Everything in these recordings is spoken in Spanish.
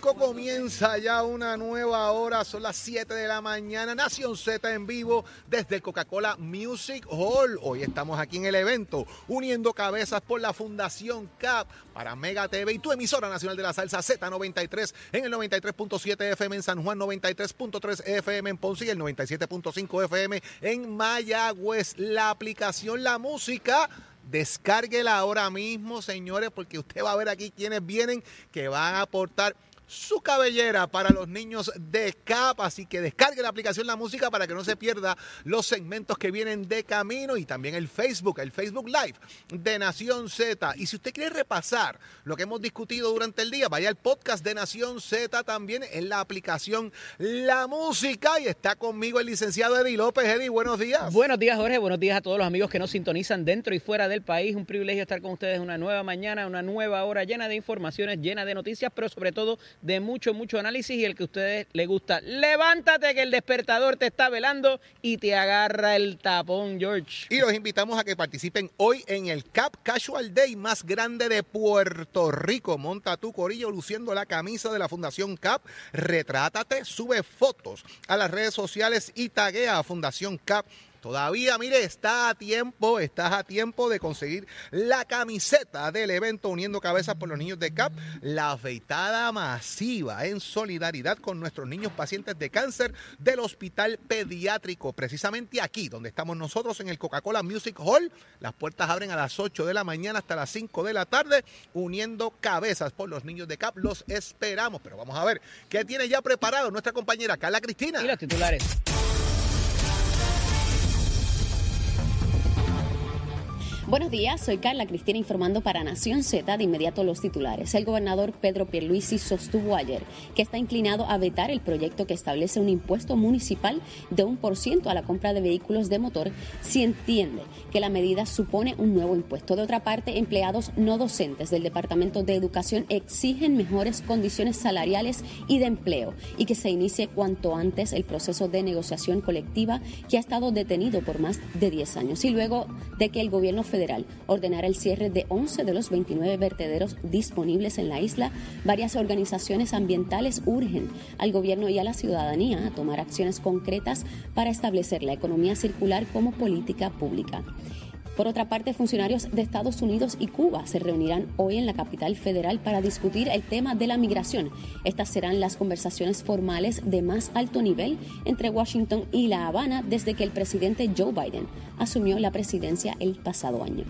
Comienza ya una nueva hora, son las 7 de la mañana, Nación Z en vivo desde el Coca-Cola Music Hall. Hoy estamos aquí en el evento, uniendo cabezas por la Fundación CAP para Mega TV y tu emisora nacional de la salsa Z93 en el 93.7 FM en San Juan, 93.3 FM en Ponce y el 97.5 FM en Mayagüez. La aplicación La Música Descárguela ahora mismo, señores, porque usted va a ver aquí quienes vienen que van a aportar su cabellera para los niños de CAP. Así que descargue la aplicación La Música para que no se pierda los segmentos que vienen de camino y también el Facebook, el Facebook Live de Nación Z. Y si usted quiere repasar lo que hemos discutido durante el día, vaya al podcast de Nación Z también en la aplicación La Música. Y está conmigo el licenciado Eddie López. Eddie, buenos días. Buenos días, Jorge. Buenos días a todos los amigos que nos sintonizan dentro y fuera del país. Un privilegio estar con ustedes una nueva mañana, una nueva hora llena de informaciones, llena de noticias, pero sobre todo de mucho, mucho análisis y el que a ustedes les gusta. Levántate que el despertador te está velando y te agarra el tapón, George. Y los invitamos a que participen hoy en el Cap Casual Day más grande de Puerto Rico. Monta tu corillo luciendo la camisa de la Fundación Cap. Retrátate, sube fotos a las redes sociales y taguea a Fundación Cap Todavía, mire, está a tiempo, estás a tiempo de conseguir la camiseta del evento Uniendo Cabezas por los Niños de CAP, la afeitada masiva en solidaridad con nuestros niños pacientes de cáncer del Hospital Pediátrico, precisamente aquí donde estamos nosotros en el Coca-Cola Music Hall. Las puertas abren a las 8 de la mañana hasta las 5 de la tarde, uniendo cabezas por los niños de CAP. Los esperamos, pero vamos a ver qué tiene ya preparado nuestra compañera Carla Cristina. Y los titulares. Buenos días, soy Carla Cristina informando para Nación Z de inmediato los titulares. El gobernador Pedro Pierluisi sostuvo ayer que está inclinado a vetar el proyecto que establece un impuesto municipal de un por ciento a la compra de vehículos de motor si entiende que la medida supone un nuevo impuesto. De otra parte, empleados no docentes del Departamento de Educación exigen mejores condiciones salariales y de empleo y que se inicie cuanto antes el proceso de negociación colectiva que ha estado detenido por más de 10 años y luego de que el gobierno federal federal ordenará el cierre de 11 de los 29 vertederos disponibles en la isla, varias organizaciones ambientales urgen al gobierno y a la ciudadanía a tomar acciones concretas para establecer la economía circular como política pública. Por otra parte, funcionarios de Estados Unidos y Cuba se reunirán hoy en la capital federal para discutir el tema de la migración. Estas serán las conversaciones formales de más alto nivel entre Washington y La Habana desde que el presidente Joe Biden asumió la presidencia el pasado año.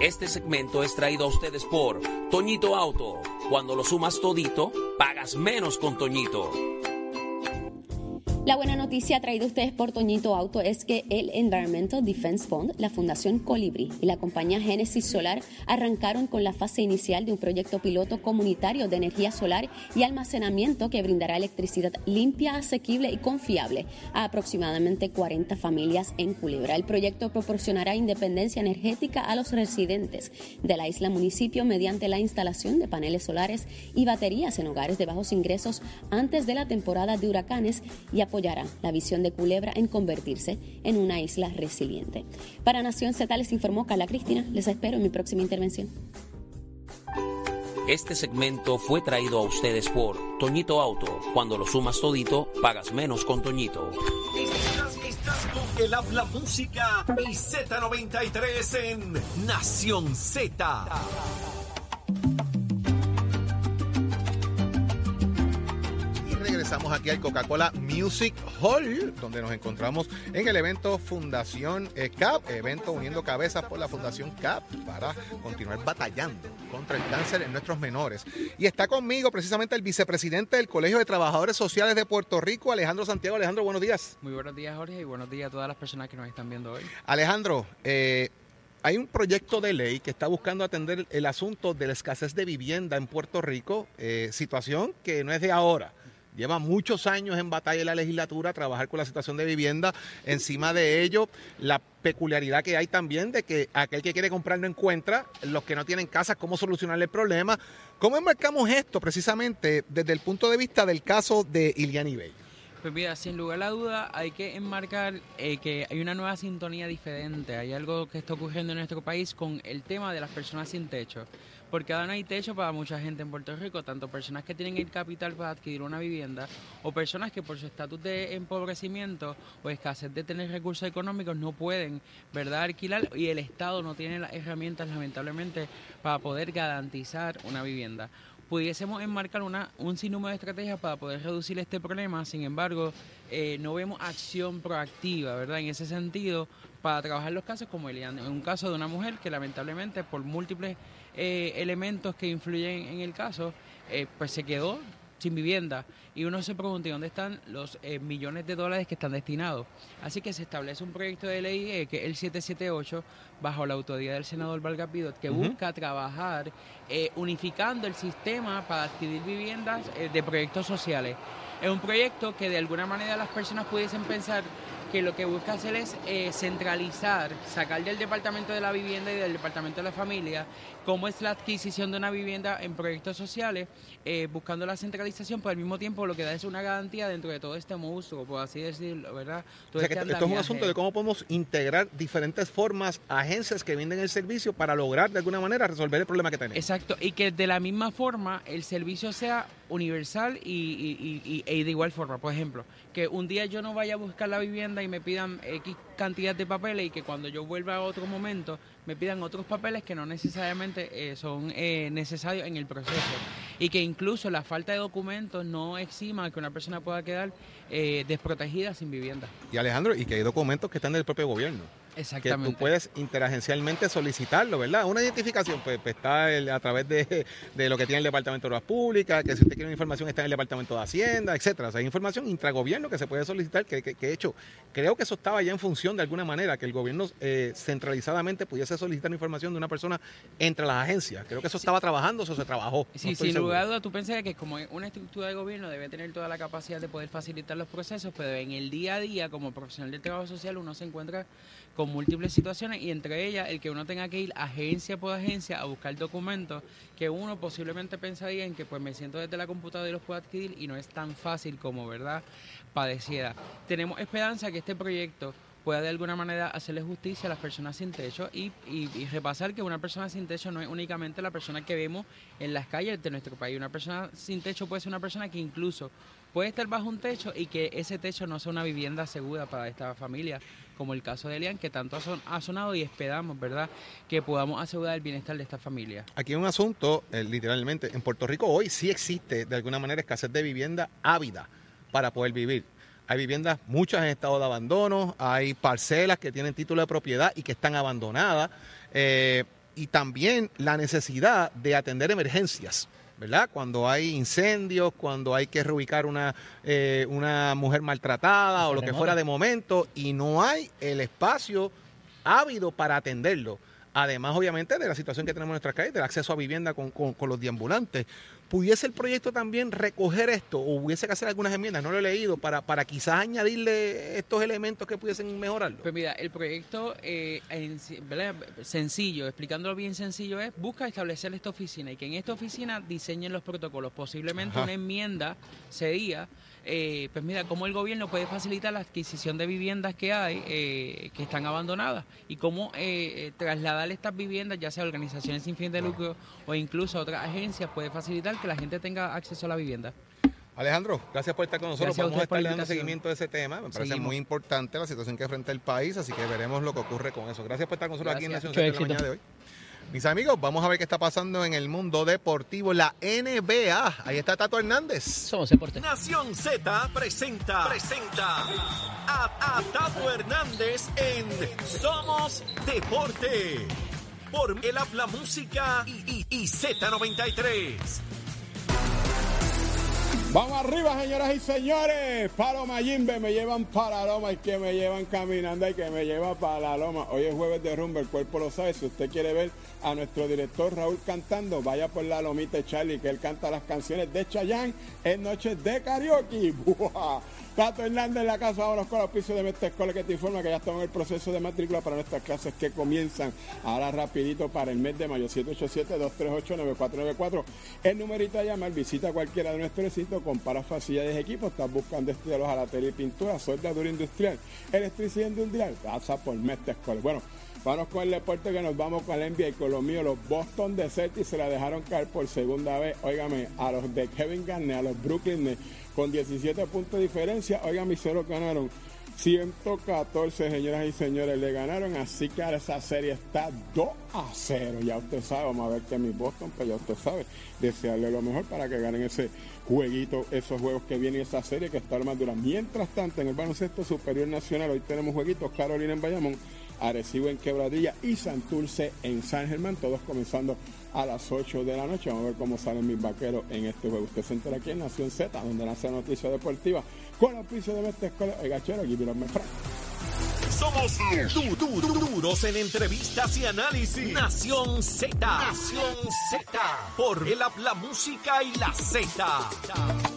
Este segmento es traído a ustedes por Toñito Auto. Cuando lo sumas todito, pagas menos con Toñito. La buena noticia traída ustedes por Toñito Auto es que el Environmental Defense Fund, la Fundación Colibri y la compañía Genesis Solar arrancaron con la fase inicial de un proyecto piloto comunitario de energía solar y almacenamiento que brindará electricidad limpia, asequible y confiable a aproximadamente 40 familias en Culebra. El proyecto proporcionará independencia energética a los residentes de la isla municipio mediante la instalación de paneles solares y baterías en hogares de bajos ingresos antes de la temporada de huracanes y la visión de Culebra en convertirse en una isla resiliente. Para Nación Z les informó Carla Cristina. Les espero en mi próxima intervención. Este segmento fue traído a ustedes por Toñito Auto. Cuando lo sumas todito, pagas menos con Toñito. El habla música y Z93 en Nación Z. Estamos aquí al Coca-Cola Music Hall, donde nos encontramos en el evento Fundación eh, CAP, evento uniendo cabezas por la Fundación CAP para continuar batallando contra el cáncer en nuestros menores. Y está conmigo precisamente el vicepresidente del Colegio de Trabajadores Sociales de Puerto Rico, Alejandro Santiago. Alejandro, buenos días. Muy buenos días, Jorge, y buenos días a todas las personas que nos están viendo hoy. Alejandro, eh, hay un proyecto de ley que está buscando atender el asunto de la escasez de vivienda en Puerto Rico, eh, situación que no es de ahora lleva muchos años en batalla en la legislatura, trabajar con la situación de vivienda. Encima de ello, la peculiaridad que hay también de que aquel que quiere comprar no encuentra, los que no tienen casa, cómo solucionar el problema. ¿Cómo enmarcamos esto precisamente desde el punto de vista del caso de Iliani Bey? Pues mira, sin lugar a la duda hay que enmarcar eh, que hay una nueva sintonía diferente, hay algo que está ocurriendo en nuestro país con el tema de las personas sin techo, porque ahora no hay techo para mucha gente en Puerto Rico, tanto personas que tienen el capital para adquirir una vivienda o personas que por su estatus de empobrecimiento o escasez de tener recursos económicos no pueden, ¿verdad?, alquilar y el Estado no tiene las herramientas lamentablemente para poder garantizar una vivienda pudiésemos enmarcar una, un sinnúmero de estrategias para poder reducir este problema, sin embargo, eh, no vemos acción proactiva, ¿verdad? En ese sentido, para trabajar los casos como Elian, en un caso de una mujer que lamentablemente por múltiples eh, elementos que influyen en el caso, eh, pues se quedó sin vivienda y uno se pregunta dónde están los eh, millones de dólares que están destinados. Así que se establece un proyecto de ley eh, que es el 778 bajo la autoridad del senador Vargas Pidot que busca trabajar eh, unificando el sistema para adquirir viviendas de proyectos sociales. Es un proyecto que de alguna manera las personas pudiesen pensar que lo que busca hacer es centralizar, sacar del Departamento de la Vivienda y del Departamento de la Familia cómo es la adquisición de una vivienda en proyectos sociales, eh, buscando la centralización, pero al mismo tiempo lo que da es una garantía dentro de todo este monstruo, por así decirlo, ¿verdad? o sea, que este esto es un asunto de cómo podemos integrar diferentes formas, agencias que venden el servicio para lograr de alguna manera resolver el problema que tenemos. Exacto, y que de la misma forma el servicio sea universal y, y, de igual forma. Por ejemplo, que un día yo no vaya a buscar la vivienda y me pidan X cantidad de papeles y que cuando yo vuelva a otro momento me pidan otros papeles que no necesariamente eh, son eh, necesarios en el proceso y que incluso la falta de documentos no exima que una persona pueda quedar eh, desprotegida sin vivienda. Y Alejandro, y que hay documentos que están del propio gobierno. Exactamente. Que tú puedes interagencialmente solicitarlo, ¿verdad? Una identificación, pues, pues está a través de, lo que tiene el Departamento de Obras Públicas, que si usted quiere una información está en el Departamento de Hacienda, etcétera. O sea, hay información intragobierno que se puede solicitar, que, que, que, hecho, creo que eso estaba ya en función de alguna manera, que el gobierno eh, centralizadamente pudiese solicitar información de una persona entre las agencias. Creo que eso estaba trabajando, eso se trabajó. Sí, sin lugar a duda, tú pensás que como una estructura de gobierno debe tener toda la capacidad de poder facilitar los procesos, pero en el día a día, como profesional del trabajo social, uno se encuentra con múltiples situaciones y entre ellas el que uno tenga que ir agencia por agencia a buscar documentos que uno posiblemente pensaría en que pues me siento desde la computadora y los puedo adquirir y no es tan fácil como verdad padeciera. Tenemos esperanza que este proyecto pueda de alguna manera hacerle justicia a las personas sin techo y, y, repasar que una persona sin techo no es únicamente la persona que vemos en las calles de nuestro país. Una persona sin techo puede ser una persona que incluso puede estar bajo un techo y que ese techo no sea una vivienda segura para esta familia, como el caso de Elian, que tanto ha sonado y esperamos, ¿verdad?, que podamos asegurar el bienestar de esta familia. Aquí hay un asunto, eh, literalmente, en Puerto Rico hoy sí existe de alguna manera escasez de vivienda ávida para poder vivir. Hay viviendas, muchas en estado de abandono, hay parcelas que tienen título de propiedad y que están abandonadas, eh, y también la necesidad de atender emergencias. ¿Verdad? Cuando hay incendios, cuando hay que reubicar una, eh, una mujer maltratada o lo que fuera de momento y no hay el espacio ávido para atenderlo. Además, obviamente, de la situación que tenemos en nuestras calles, del acceso a vivienda con, con, los deambulantes. ¿Pudiese el proyecto también recoger esto o hubiese que hacer algunas enmiendas? No lo he leído, para, para quizás añadirle estos elementos que pudiesen mejorarlo. Pues mira, el proyecto eh, sencillo, explicándolo bien sencillo, es busca establecer esta oficina y que en esta oficina diseñen los protocolos. Posiblemente una enmienda sería eh, pues mira, cómo el gobierno puede facilitar la adquisición de viviendas que hay, eh, que están abandonadas, y cómo eh, trasladar estas viviendas, ya sea organizaciones sin fin de lucro o incluso otras agencias, puede facilitar que la gente tenga acceso a la vivienda. Alejandro, gracias por estar con nosotros. Vamos a estar dando seguimiento de ese tema. Me parece muy importante la situación que enfrenta el país, así que veremos lo que ocurre con eso. Gracias por estar con nosotros aquí en Nación de la mañana de hoy. Mis amigos, vamos a ver qué está pasando en el mundo deportivo, la NBA. Ahí está Tato Hernández. Somos Deporte. Nación Z presenta, presenta a, Tato Hernández en Somos Deporte. Por el habla música y, y Z93. Vamos arriba, señoras y señores. Paloma Jimbe me llevan para la loma y que me llevan caminando y que me lleva para la loma. Hoy es jueves de rumba, el cuerpo lo sabe. Si usted quiere ver a nuestro director Raúl cantando, vaya por la lomita Charlie, que él canta las canciones de Chayanne en noches de karaoke. Tato Hernández en la casa, vámonos con los pisos de nuestra escuela que te informa que ya estamos en el proceso de matrícula para nuestras clases que comienzan ahora rapidito para el mes de mayo, 787-238-9494. El numerito a llamar, visita cualquiera de nuestros electrónico, compara facilidades de equipo, estás buscando estudiar los jalatería y pintura, soldadura industrial, electricidad industrial, pasa por Mestre. Bueno, vamos con el deporte que nos vamos con el NBA y con lo mío, los Boston de Celtics se la dejaron caer por segunda vez, óigame, a los de Kevin Garnett, a los Brooklyn Nets, con 17 puntos de diferencia, óigame, se lo ganaron 114, señoras y señores, le ganaron. Así que ahora esa serie está 2 a 0. Ya usted sabe, vamos a ver que mi Boston, pues ya usted sabe, desearle lo mejor para que ganen ese jueguito, esos juegos que vienen esa serie que está más dura. Mientras tanto, en el baloncesto superior nacional, hoy tenemos jueguitos Carolina en Bayamón, Arecibo en Quebradilla y Santurce en San Germán, todos comenzando a las 8 de la noche. Vamos a ver cómo salen mis vaqueros en este juego. Usted se entera aquí en Nación Z, donde nace la noticia deportiva con el oficio de esta escuela. El gachero, aquí Somos du du du duros en entrevistas y análisis. Nación Z. Nación Z. Por el la música y la Z.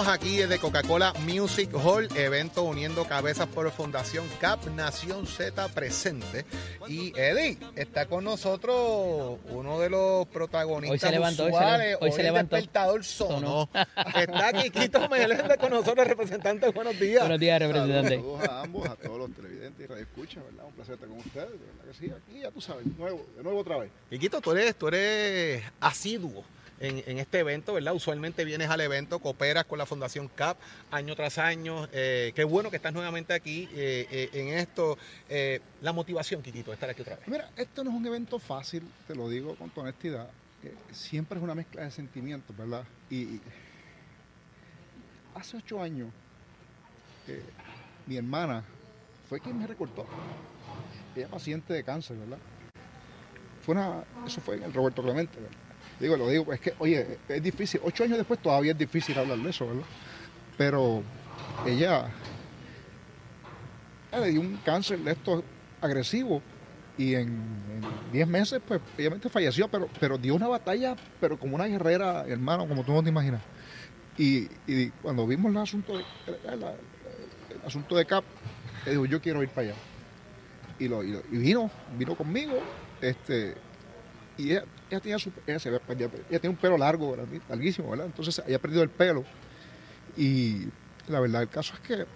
aquí desde Coca-Cola Music Hall, evento uniendo cabezas por Fundación CAP Nación Z presente. Y Eddie, está con nosotros uno de los protagonistas hoy se levantó, usuales, hoy se, levantó. El despertador sonó. está Quiquito Meléndez con nosotros, representante. Buenos días. Buenos días, representante. Saludos a ambos, a todos los televidentes y radioescuchas, ¿verdad? Un placer estar con ustedes, de verdad que sí. Aquí ya tú sabes, nuevo, de nuevo otra vez. Quiquito, tú eres, tú eres asiduo en, este evento, ¿verdad? Usualmente vienes al evento, cooperas con la Fundación CAP año tras año. Eh, qué bueno que estás nuevamente aquí eh, eh, en esto. la motivación, Kikito, de estar aquí otra vez. Mira, esto no es un evento fácil, te lo digo con toda honestidad. siempre es una mezcla de sentimientos, ¿verdad? Y, hace ocho años, mi hermana fue quien me recortó. Ella paciente de cáncer, ¿verdad? Fue una, eso fue en el Roberto Clemente, ¿verdad? Digo, lo digo, es que, oye, es difícil. Ocho años después todavía es difícil hablar de eso, ¿verdad? Pero ella, le dio un cáncer de esto agresivo y en, diez meses, pues, obviamente falleció, pero, pero dio una batalla, pero como una guerrera, hermano, como tú no te imaginas. Y, cuando vimos el asunto de, el, asunto de CAP, le digo, yo quiero ir para allá. Y, lo, y, vino, vino conmigo, este, y ella, tenía su, ella, se ella un pelo largo, larguísimo, ¿verdad? Entonces ella ha perdido el pelo. Y la verdad, el caso es que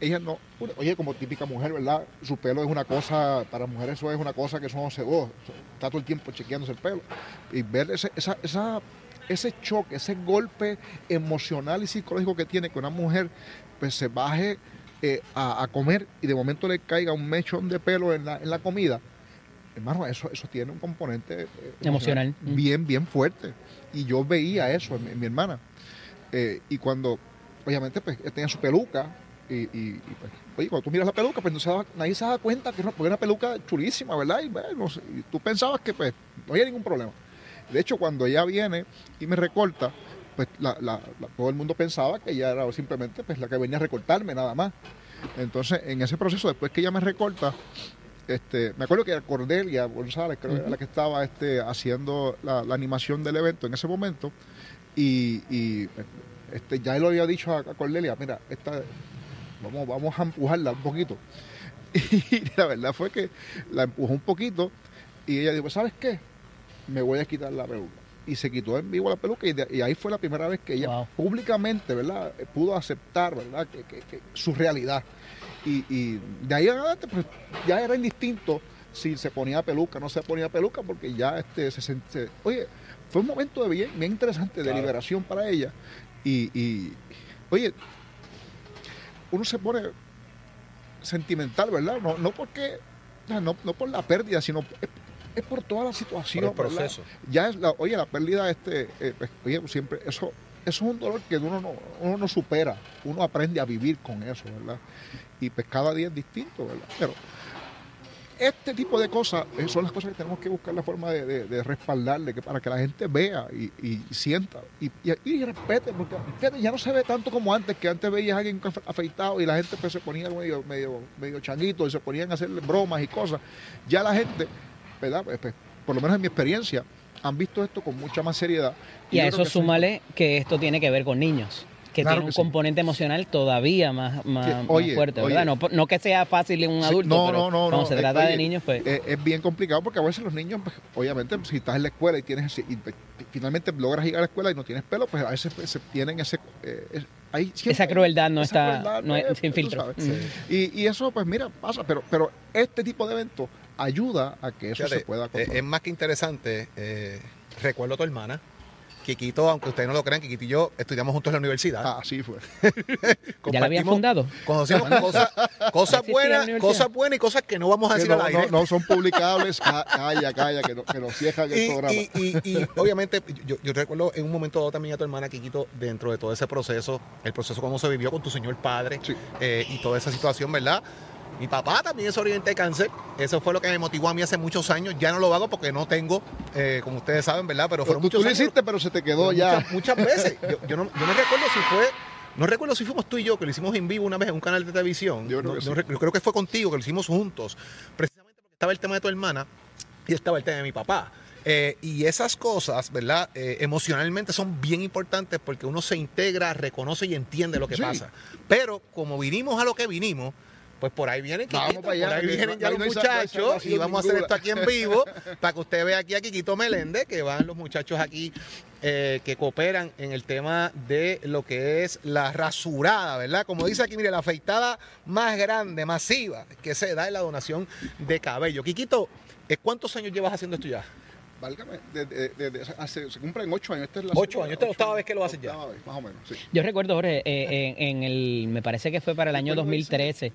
ella no, oye, como típica mujer, ¿verdad? Su pelo es una cosa, para mujeres eso es una cosa que son, oh, está todo el tiempo chequeándose el pelo. Y ver ese, esa, esa, ese choque, ese golpe emocional y psicológico que tiene que una mujer pues se baje eh, a, a, comer y de momento le caiga un mechón de pelo en la, en la comida, hermano, eso, eso tiene un componente eh, emocional mm. bien, bien fuerte. Y yo veía eso en, mi hermana. Eh, y cuando, obviamente, pues, tenía su peluca. Y, pues, oye, cuando tú miras la peluca, pues no nadie se da cuenta que es una, peluca chulísima, ¿verdad? Y, bueno, tú pensabas que pues no había ningún problema. De hecho, cuando ella viene y me recorta, pues todo el mundo pensaba que ella era simplemente pues, la que venía a recortarme nada más. Entonces, en ese proceso, después que ella me recorta, este, me acuerdo que era Cordelia González, creo era la que estaba este, haciendo la, animación del evento en ese momento. Y, este, ya él lo había dicho a, Cordelia, mira, esta, vamos, vamos a empujarla un poquito. Y la verdad fue que la empujó un poquito y ella dijo, ¿sabes qué? Me voy a quitar la peluca. Y se quitó en vivo la peluca y, ahí fue la primera vez que ella públicamente, ¿verdad? Pudo aceptar, ¿verdad? que su realidad. Y, de ahí en adelante, pues ya era indistinto si se ponía peluca o no se ponía peluca, porque ya este, se, sentía... Oye, fue un momento de bien, bien interesante de liberación para ella. Y, oye, uno se pone sentimental, ¿verdad? No, no porque, no, por la pérdida, sino es, por toda la situación. el proceso. Ya es la, oye, la pérdida, este, eh, pues, oye, siempre, eso, eso es un dolor que uno no, uno no supera, uno aprende a vivir con eso, ¿verdad? y pues cada día es distinto, ¿verdad? Pero este tipo de cosas eh, son las cosas que tenemos que buscar la forma de, respaldarle, que para que la gente vea y, sienta y, y, respete, porque ya no se ve tanto como antes, que antes veías a alguien afeitado y la gente pues, se ponía medio, medio, medio changuito y se ponían a hacerle bromas y cosas. Ya la gente, ¿verdad? Pues, pues, por lo menos en mi experiencia, han visto esto con mucha más seriedad. Y, a eso súmale que esto tiene que ver con niños. que Claro tiene un que sí. componente emocional todavía más, más, Que- más oye, fuerte. ¿verdad? No, no que sea fácil en un Sí, adulto, no, pero no, no, cuando no, se trata de niños, pues... eh, es bien complicado porque a veces los niños, pues, obviamente, si estás en la escuela y tienes y, finalmente logras llegar a la escuela y no tienes pelo, pues a veces se tienen ese... eh, hay Esa crueldad no esa está- crueldad, no es sin filtro. Sí. Y, y eso, pues mira, pasa, pero, pero este tipo de eventos ayuda a que eso Fíjate, se pueda eh, controlar. es más que interesante. eh, recuerdo a tu hermana. Kikito, aunque ustedes no lo crean, Kikito y yo estudiamos juntos en la universidad. Ah, así fue. ¿Ya la habían fundado? Conocimos cosas, buenas, cosas buenas y cosas que no vamos a Que decir no, al aire. no, no son publicables. Ca- Calla, calla, que, no, que nos cierran el y, programa. y- y- y, obviamente, yo, yo recuerdo en un momento dado también a tu hermana Kikito, dentro de todo ese proceso, el proceso cómo se vivió con tu señor padre Sí. eh, y toda esa situación, ¿verdad? Mi papá también es sobreviviente de cáncer. Eso fue lo que me motivó a mí hace muchos años. Ya no lo hago porque no tengo, eh, como ustedes saben, ¿verdad? Pero fueron tú, tú lo años. hiciste, pero se te quedó Pero ya. Muchas, muchas veces. Yo, yo no, yo no recuerdo si fue. No recuerdo si fuimos tú y yo, que lo hicimos en vivo una vez en un canal de televisión. Yo creo No- que no sí. rec- yo creo que fue contigo, que lo hicimos juntos. Precisamente porque estaba el tema de tu hermana y estaba el tema de mi papá. Eh, y esas cosas, ¿verdad? Eh, emocionalmente son bien importantes porque uno se integra, reconoce y entiende lo que Sí. pasa. Pero como vinimos a lo que vinimos, pues por ahí vienen, Vamos Kikito, para allá, por ahí vienen ya no los no muchachos y vamos a hacer esto aquí en vivo para que usted vea aquí a Kikito Meléndez, que van los muchachos aquí eh, que cooperan en el tema de lo que es la rasurada, ¿verdad? Como dice aquí, mire, la afeitada más grande, masiva, que se da en la donación de cabello. Kikito, ¿eh, ¿cuántos años llevas haciendo esto ya? Válgame, de- de- de- de- hace- se cumplen ocho años. Esta es la Ocho segunda- años, esta es la octava vez que lo haces ya. vez, más o menos, sí. Yo recuerdo, Jorge, eh, en, en el, me parece que fue para el año Recuerdo 2013,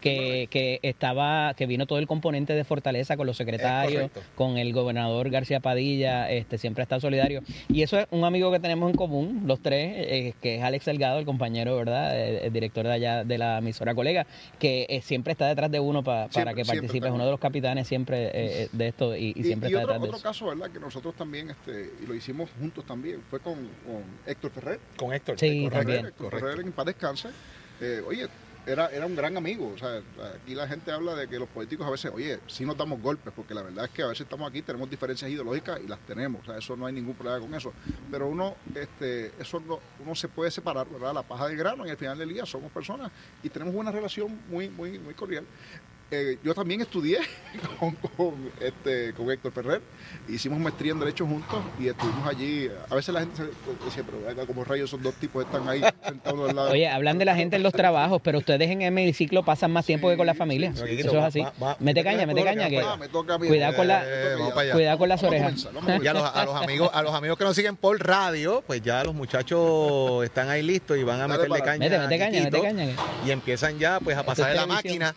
que, que estaba, que vino todo el componente de Fortaleza con los secretarios, con el gobernador García Padilla, este siempre ha estado solidario. Y eso es un amigo que tenemos en común, los tres, eh, que es Alex Delgado, el compañero, ¿verdad? El, el director de allá de la emisora colega, que eh, siempre está detrás de uno pa- para Siempre, que siempre participe, es uno de los capitanes siempre eh, eh, de esto y, y siempre está otro, detrás de otro eso. caso, ¿verdad? Que nosotros también, este, y lo hicimos juntos también, fue con, con Héctor Ferrer. Con Héctor. Sí, correcto, también. Héctor correcto. Ferrer en paz descanse. Eh, oye, era, era un gran amigo. O sea, aquí la gente habla de que los políticos a veces, oye, sí nos damos golpes, porque la verdad es que a veces estamos aquí, tenemos diferencias ideológicas y las tenemos. O sea, eso no hay ningún problema con eso. Pero uno, este, eso no, uno se puede separar, ¿verdad? La paja del grano y al final del día somos personas y tenemos una relación muy, muy, muy cordial. Eh, yo también estudié con, con, este, con Héctor Ferrer, hicimos maestría en Derecho juntos y estuvimos allí. A veces la gente se decía, pero venga, como rayos esos dos tipos están ahí sentados al lado. Oye, hablan de la gente en los trabajos, pero ustedes en el hemiciclo pasan más tiempo que con la familia. sí, sí. Eso es así. Va- va- mete caña, mete caña. va- que va- me toca a mí. Cuidado con la- Eh. Cuidado con las orejas. Y a los, a los amigos, a los amigos que nos siguen por radio, pues ya los muchachos están ahí listos y van a Dale meterle caña. Mete, caña, mete caña. Y empiezan ya pues a pasar de la televisión. máquina.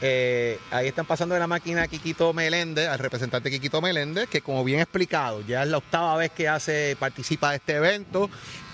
Eh, ahí están pasando de la máquina a Kikito Meléndez, al representante Kikito Meléndez, que como bien explicado, ya es la octava vez que hace, participa de este evento.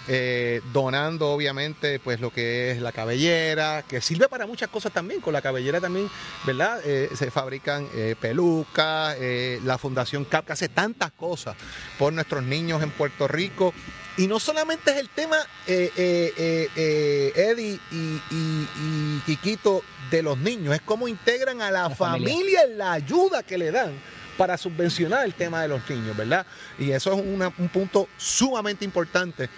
eh, donando obviamente pues lo que es la cabellera, que sirve para muchas cosas también, con la cabellera también, ¿verdad? Eh, se fabrican pelucas, la Fundación CAP que hace tantas cosas por nuestros niños en Puerto Rico. Y no solamente es el tema, eh, eh, eh, Eddie y, y, y Kikito, de los niños, es cómo integran a la, La familia. familia en la ayuda que le dan para subvencionar el tema de los niños, ¿verdad? Y eso es una- un punto sumamente importante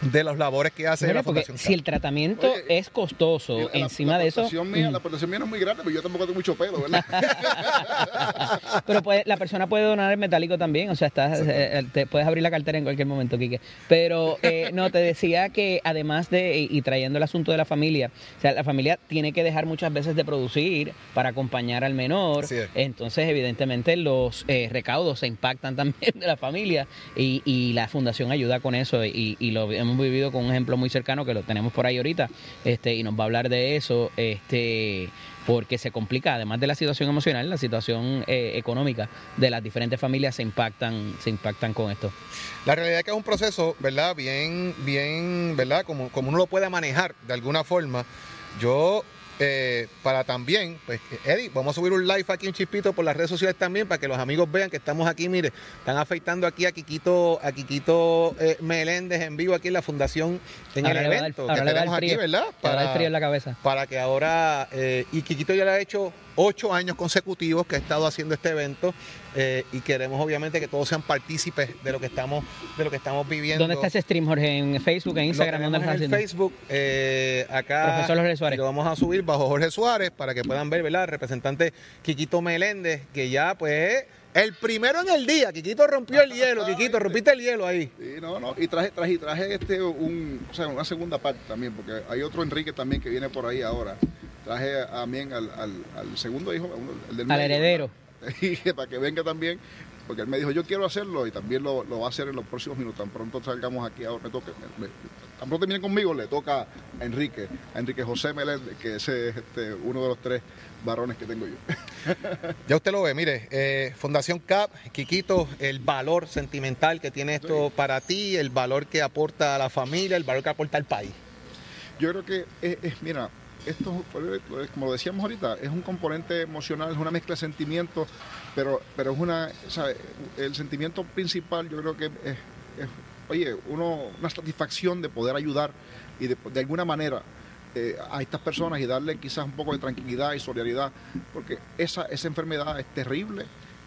de las labores que hace Bueno, la porque Fundación si el tratamiento Oye, es costoso, la- encima la de eso, Mía, mm, La aportación mía no es muy grande, pero yo tampoco tengo mucho pelo, ¿verdad? pero puede- la persona puede donar el metálico también, o sea, estás, eh, eh, te puedes abrir la cartera en cualquier momento, Quique. Pero eh, no, te decía que además de, y, y trayendo el asunto de la familia, o sea, la familia tiene que dejar muchas veces de producir para acompañar al menor, entonces evidentemente los eh, recaudos se impactan también de la familia y, y la fundación ayuda con eso y, y lo hemos vivido con un ejemplo muy cercano que lo tenemos por ahí ahorita este y nos va a hablar de eso este porque se complica además de la situación emocional la situación eh, económica de las diferentes familias se impactan se impactan con esto La realidad es que es un proceso, ¿verdad? Bien, bien, ¿verdad? Como, como uno lo pueda manejar de alguna forma. Yo eh, para también, pues, Eddie, vamos a subir un live aquí en Chispito por las redes sociales también para que los amigos vean que estamos aquí, mire, están afeitando aquí a Quiquito, a Quiquito eh, Meléndez en vivo aquí en la fundación, en Ahora el dar- evento ahora que dar tenemos aquí. ¿verdad? Le va a dar frío en la cabeza. para que ahora, eh, y Quiquito ya le ha hecho ocho años consecutivos que ha estado haciendo este evento eh, y queremos obviamente que todos sean partícipes de lo que estamos, de lo que estamos viviendo. ¿Dónde está ese stream, Jorge? ¿En Facebook, en Instagram? Lo ¿Dónde lo en haciendo? Facebook, eh, acá. Profesor Jorge Suárez. Lo vamos a subir bajo Jorge Suárez para que puedan ver, ¿verdad? El representante Quiquito Meléndez, que ya, pues, el primero en el día. Quiquito rompió el hielo, Quiquito, rompiste el hielo ahí. Sí, no, no, y traje, traje, traje este un, o sea, una segunda parte también, porque hay otro Enrique también que viene por ahí ahora. Traje también al, al, al segundo hijo, el del Al medio, heredero. Y que para que venga también, porque él me dijo, yo quiero hacerlo y también lo, lo va a hacer en los próximos minutos. Tan pronto salgamos aquí, ahora me toca, me- me- tan pronto vienen conmigo, le toca a Enrique, a Enrique José Meléndez, que ese es este, uno de los tres varones que tengo yo. Ya usted lo ve, mire, eh, Fundación CAP, Quiquito, el valor sentimental que tiene esto para ti, el valor que aporta a la familia, el valor que aporta al país. Yo creo que es, es- mira, esto, como lo decíamos ahorita, es un componente emocional, es una mezcla de sentimientos, pero, pero es una, el sentimiento principal yo creo que es, oye, uno, una satisfacción de poder ayudar y de, alguna manera eh, a estas personas y darle quizás un poco de tranquilidad y solidaridad, porque esa, esa enfermedad es terrible.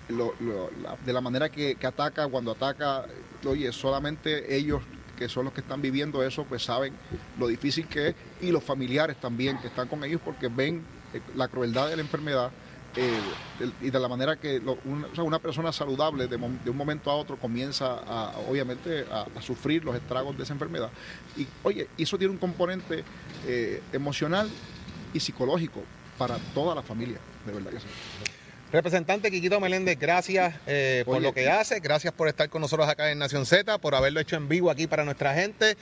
de la manera que ataca, cuando ataca, oye, solamente ellos que son los que están viviendo eso, pues saben lo difícil que es y los familiares también que están con ellos porque ven eh, la crueldad de la enfermedad eh, y de la manera que una, persona saludable de, un momento a otro comienza a, obviamente, a, a sufrir los estragos de esa enfermedad. Y oye, eso tiene un componente eh, emocional y psicológico para toda la familia, de verdad que sí. Representante Quiquito Meléndez, gracias eh, por Oye. lo que hace, gracias por estar con nosotros acá en Nación Z, por haberlo hecho en vivo aquí para nuestra gente,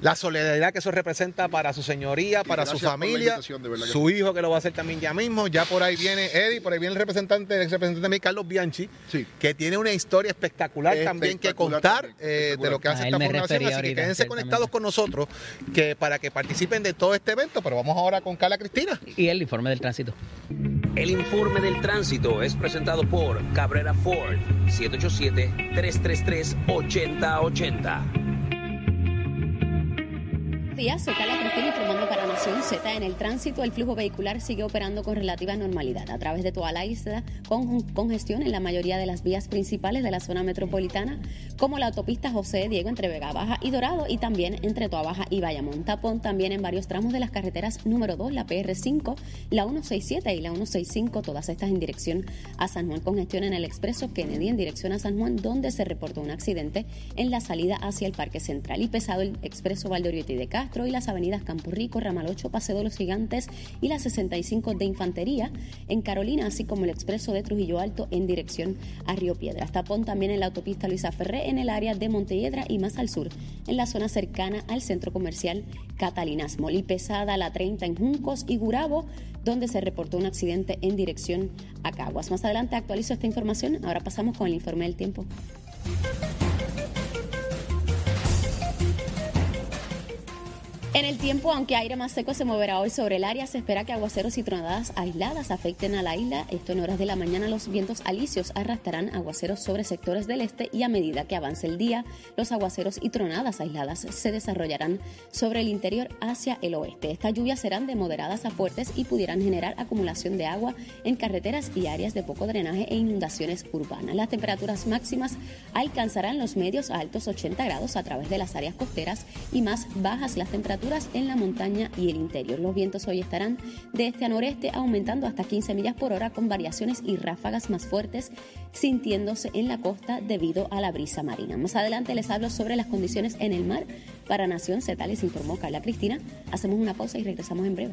la solidaridad que eso representa para su señoría, Y para su familia, su hijo que lo va a hacer también ya mismo, ya por ahí viene Eddie, por ahí viene el representante, el ex representante de mí, Carlos Bianchi, Sí. que tiene una historia espectacular, también que contar también, eh, de lo que hace esta refería así que quédense conectados con nosotros que para que participen de todo este evento, pero vamos ahora con Carla Cristina. Y el informe del tránsito. El informe del tránsito es presentado por Cabrera Ford, 787-333-8080. Días, soy. En el tránsito, el flujo vehicular sigue operando con relativa normalidad a través de toda la isla, con congestión en la mayoría de las vías principales de la zona metropolitana, como la autopista José Diego entre Vega Baja y Dorado, y también entre Toa Baja y Bayamón. Tapón también en varios tramos de las carreteras número 2, la PR5, la 167 y la 165, todas estas en dirección a San Juan. Congestión en el expreso Kennedy en dirección a San Juan, donde se reportó un accidente en la salida hacia el Parque Central. Y pesado el expreso Valdoriotti de Castro y las avenidas Campo Rico, Ramal 8, Paseo de los Gigantes y la 65 de Infantería en Carolina, así como el expreso de Trujillo Alto en dirección a Río Piedras. Tapón también en la autopista Luisa Ferré en el área de Montelledra y más al sur, en la zona cercana al centro comercial Catalinas. Y pesada la 30 en Juncos y Gurabo, donde se reportó un accidente en dirección a Caguas. Más adelante actualizo esta información. Ahora pasamos con el informe del tiempo. En el tiempo, aunque aire más seco se moverá hoy sobre el área, se espera que aguaceros y tronadas aisladas afecten a la isla. Esto en horas de la mañana, los vientos alisios arrastrarán aguaceros sobre sectores del este y a medida que avance el día, los aguaceros y tronadas aisladas se desarrollarán sobre el interior hacia el oeste. Estas lluvias serán de moderadas a fuertes y pudieran generar acumulación de agua en carreteras y áreas de poco drenaje e inundaciones urbanas. Las temperaturas máximas alcanzarán los medios a altos 80 grados a través de las áreas costeras y más bajas las temperaturas en la montaña y el interior. Los vientos hoy estarán de este a noreste aumentando hasta 15 millas por hora con variaciones y ráfagas más fuertes sintiéndose en la costa debido a la brisa marina. Más adelante les hablo sobre las condiciones en el mar. Para Nación Z les informó Carla Cristina. Hacemos una pausa y regresamos en breve.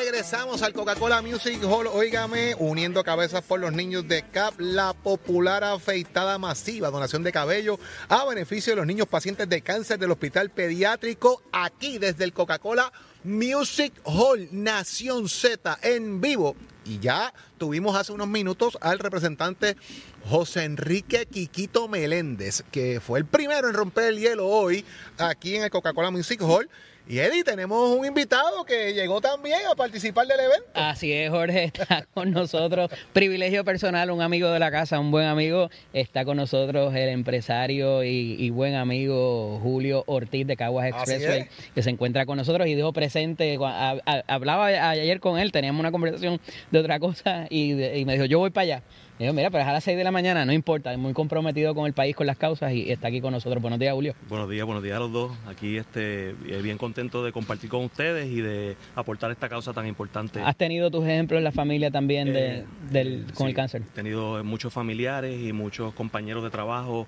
Regresamos al Coca-Cola Music Hall, óigame, uniendo cabezas por los niños de CAP, la popular afeitada masiva, donación de cabello a beneficio de los niños pacientes de cáncer del Hospital Pediátrico, aquí desde el Coca-Cola Music Hall, Nación Z, en vivo. Y ya tuvimos hace unos minutos al representante José Enrique Quiquito Meléndez, que fue el primero en romper el hielo hoy aquí en el Coca-Cola Music Hall. Y Eddie, tenemos un invitado que llegó también a participar del evento. Así es, Jorge, está con nosotros. Privilegio personal, un amigo de la casa, un buen amigo. Está con nosotros el empresario y, y buen amigo Julio Ortiz de Caguas Expressway, es. que se encuentra con nosotros y dijo presente. a- a- Hablaba ayer con él, teníamos una conversación de otra cosa y, de- y me dijo, yo voy para allá. Y yo, mira, pero es a las 6 de la mañana, no importa, es muy comprometido con el país, con las causas y está aquí con nosotros. Buenos días, Julio. Buenos días, buenos días a los dos. Aquí este, eh, bien contento de compartir con ustedes y de aportar esta causa tan importante. ¿Has tenido tus ejemplos en la familia también de, Eh, del, con sí, el cáncer? He tenido muchos familiares y muchos compañeros de trabajo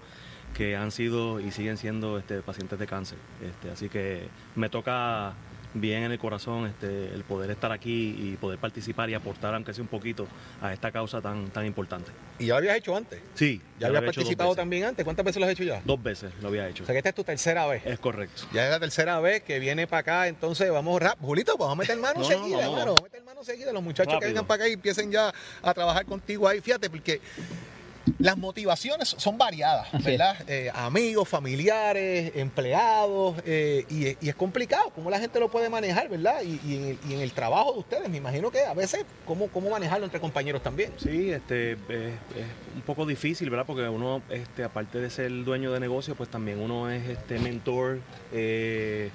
que han sido y siguen siendo este, pacientes de cáncer. Este, así que me toca bien en el corazón este, el poder estar aquí y poder participar y aportar, aunque sea un poquito, a esta causa tan, tan importante. Y ya lo habías hecho antes. Sí, Ya lo habías participado también antes. ¿Cuántas veces lo has hecho ya? Dos veces lo había hecho. O sea que esta es tu tercera vez. Es correcto. Ya es la tercera vez que viene para acá, entonces vamos rap. Julito, vamos a meter mano No, no, seguida, vamos, hermano. vamos. A meter mano seguida. Los muchachos que vengan para acá y empiecen ya a trabajar contigo ahí. Fíjate, porque las motivaciones son variadas, Así ¿verdad? Eh, amigos, familiares, empleados, eh, y, y es complicado cómo la gente lo puede manejar, ¿verdad? Y, y en, el- y en el trabajo de ustedes, me imagino que a veces, ¿cómo, cómo manejarlo entre compañeros también? Sí, este, es, es un poco difícil, ¿verdad? Porque uno, este, aparte de ser dueño de negocio, pues también uno es este mentor. eh,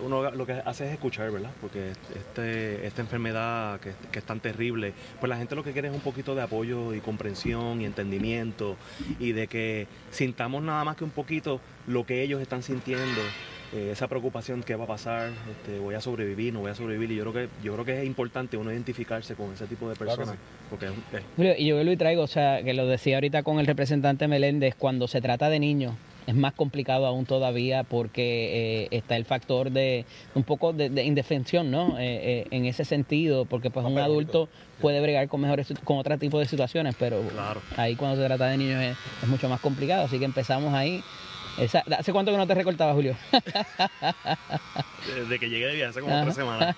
uno lo que hace es escuchar, ¿verdad? Porque este, esta enfermedad que, que es tan terrible, pues la gente lo que quiere es un poquito de apoyo y comprensión y entendimiento y de que sintamos nada más que un poquito lo que ellos están sintiendo. eh, esa preocupación qué va a pasar, este, voy a sobrevivir, no voy a sobrevivir, y yo creo que yo creo que es importante uno identificarse con ese tipo de Claro personas, porque es, es- Julio, y yo y traigo, o sea, que lo decía ahorita con el representante Meléndez, cuando se trata de niños es más complicado aún todavía porque eh, está el factor de un poco de, de indefensión, ¿no? Eh, eh, en ese sentido, porque pues un adulto puede bregar con mejores con otro tipo de situaciones, pero Claro. ahí cuando se trata de niños es, es mucho más complicado, así que empezamos ahí. Esa- ¿Hace cuánto que no te recortaba, Julio? Desde que llegué de viaje hace como Ajá. tres semanas.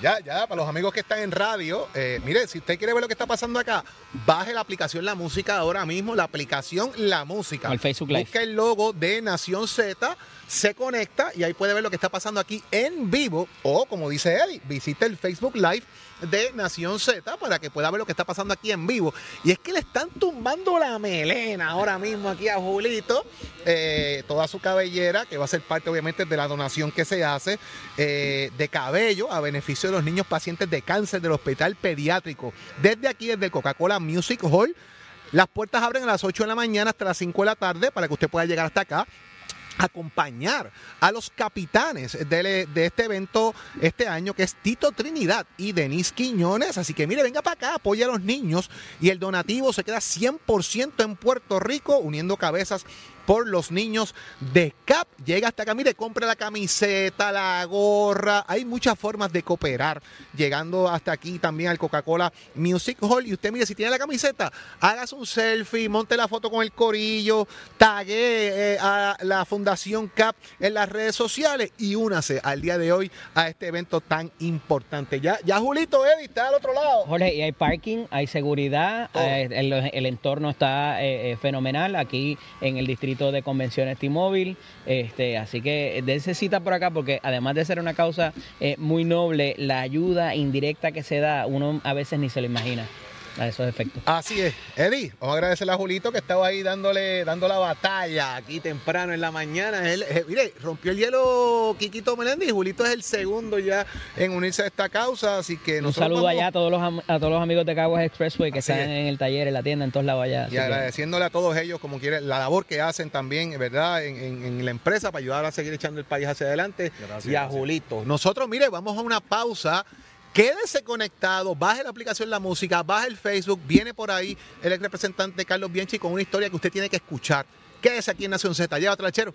Ya, ya, para los amigos que están en radio, eh, mire, si usted quiere ver lo que está pasando acá, baje la aplicación La Música ahora mismo, la aplicación La Música. Al Facebook Live. Busca el logo de Nación Z, se conecta y ahí puede ver lo que está pasando aquí en vivo o, como dice Eddie, visite el Facebook Live de Nación Z para que pueda ver lo que está pasando aquí en vivo. Y es que le están tumbando la melena ahora mismo aquí a Julito, eh, toda su cabellera, que va a ser parte obviamente de la donación que se hace eh, de cabello a beneficio de los niños pacientes de cáncer del Hospital Pediátrico. Desde aquí, desde Coca-Cola Music Hall. Las puertas abren a las 8 de la mañana hasta las 5 de la tarde para que usted pueda llegar hasta acá acompañar a los capitanes de, de este evento este año, que es Tito Trinidad y Denise Quiñones. Así que mire, venga para acá, apoya a los niños y el donativo se queda 100% en Puerto Rico, uniendo cabezas por los niños de CAP. Llega hasta acá, mire, compra la camiseta, la gorra. Hay muchas formas de cooperar. Llegando hasta aquí también al Coca-Cola Music Hall. Y usted, mire, si tiene la camiseta, hágase un selfie, monte la foto con el corillo, tague eh, a la Fundación CAP en las redes sociales y únase al día de hoy a este evento tan importante. Ya, ya Julito Eddy está al otro lado. Jorge, y hay parking, hay seguridad, eh, el, el entorno está eh, fenomenal aquí en el distrito de convenciones T-Mobile, este, así que dense cita por acá porque además de ser una causa eh, muy noble, la ayuda indirecta que se da, uno a veces ni se lo imagina a esos efectos. Así es. Eddie, vamos a agradecerle a Julito que estaba ahí dándole, dando la batalla aquí temprano en la mañana. Él, eh, mire, rompió el hielo Quiquito Meléndez y Julito es el segundo ya en unirse a esta causa. Así que Un nosotros saludo vamos- allá a todos los a todos los amigos de Caguas Expressway que Así están es. en el taller, en la tienda, en todos lados allá. Y que- agradeciéndole a todos ellos, como quiere, la labor que hacen también, ¿verdad? En, en- en la empresa para ayudar a seguir echando el país hacia adelante. Gracias, y a gracias. Julito. Nosotros, mire, vamos a una pausa. Quédese conectado, baje la aplicación La Música, baje el Facebook, viene por ahí el ex representante Carlos Bianchi con una historia que usted tiene que escuchar. Quédese aquí en Nación Z. Llévatela, chero.